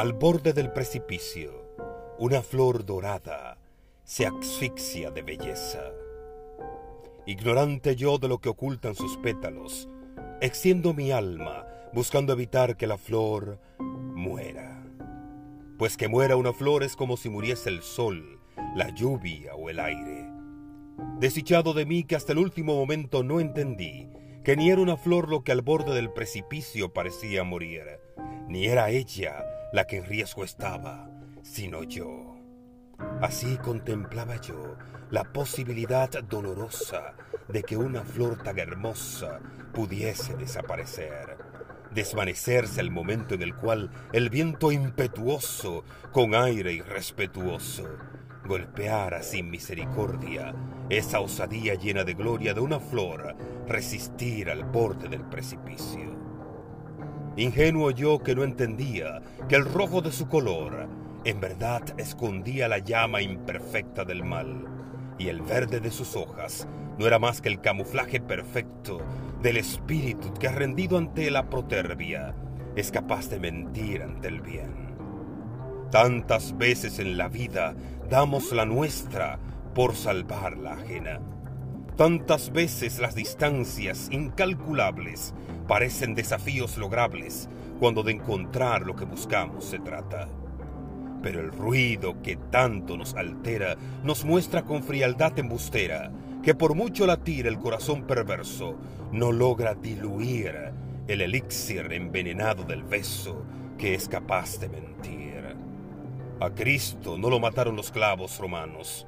Al borde del precipicio, una flor dorada se asfixia de belleza. Ignorante yo de lo que ocultan sus pétalos, extiendo mi alma buscando evitar que la flor muera. Pues que muera una flor es como si muriese el sol, la lluvia o el aire. Desdichado de mí que hasta el último momento no entendí que ni era una flor lo que al borde del precipicio parecía morir, ni era ella la que en riesgo estaba, sino yo. Así contemplaba yo la posibilidad dolorosa de que una flor tan hermosa pudiese desaparecer, desvanecerse al momento en el cual el viento impetuoso, con aire irrespetuoso, golpeara sin misericordia esa osadía llena de gloria de una flor resistir al borde del precipicio. Ingenuo yo que no entendía que el rojo de su color en verdad escondía la llama imperfecta del mal, y el verde de sus hojas no era más que el camuflaje perfecto del espíritu que rendido ante la proterbia es capaz de mentir ante el bien. Tantas veces en la vida damos la nuestra por salvar la ajena. Tantas veces las distancias incalculables parecen desafíos logrables cuando de encontrar lo que buscamos se trata. Pero el ruido que tanto nos altera nos muestra con frialdad embustera que por mucho latir el corazón perverso no logra diluir el elixir envenenado del beso que es capaz de mentir. A Cristo no lo mataron los clavos romanos,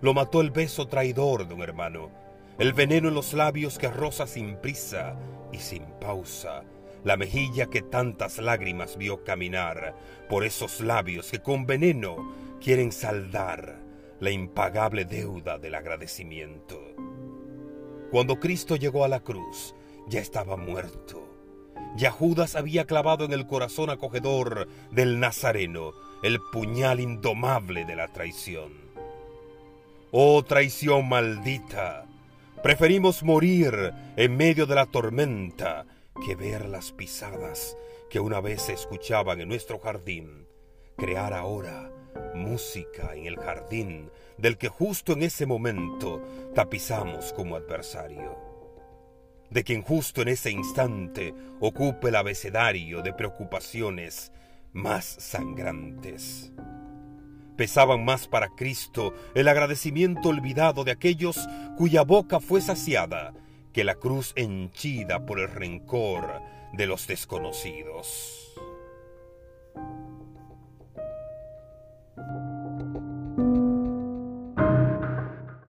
lo mató el beso traidor de un hermano, el veneno en los labios que roza sin prisa y sin pausa, la mejilla que tantas lágrimas vio caminar por esos labios que con veneno quieren saldar la impagable deuda del agradecimiento. Cuando Cristo llegó a la cruz, ya estaba muerto. Ya Judas había clavado en el corazón acogedor del Nazareno el puñal indomable de la traición. Oh traición maldita, preferimos morir en medio de la tormenta que ver las pisadas que una vez se escuchaban en nuestro jardín, crear ahora música en el jardín del que justo en ese momento tapizamos como adversario, de quien justo en ese instante ocupe el abecedario de preocupaciones más sangrantes pesaban más para Cristo el agradecimiento olvidado de aquellos cuya boca fue saciada que la cruz henchida por el rencor de los desconocidos.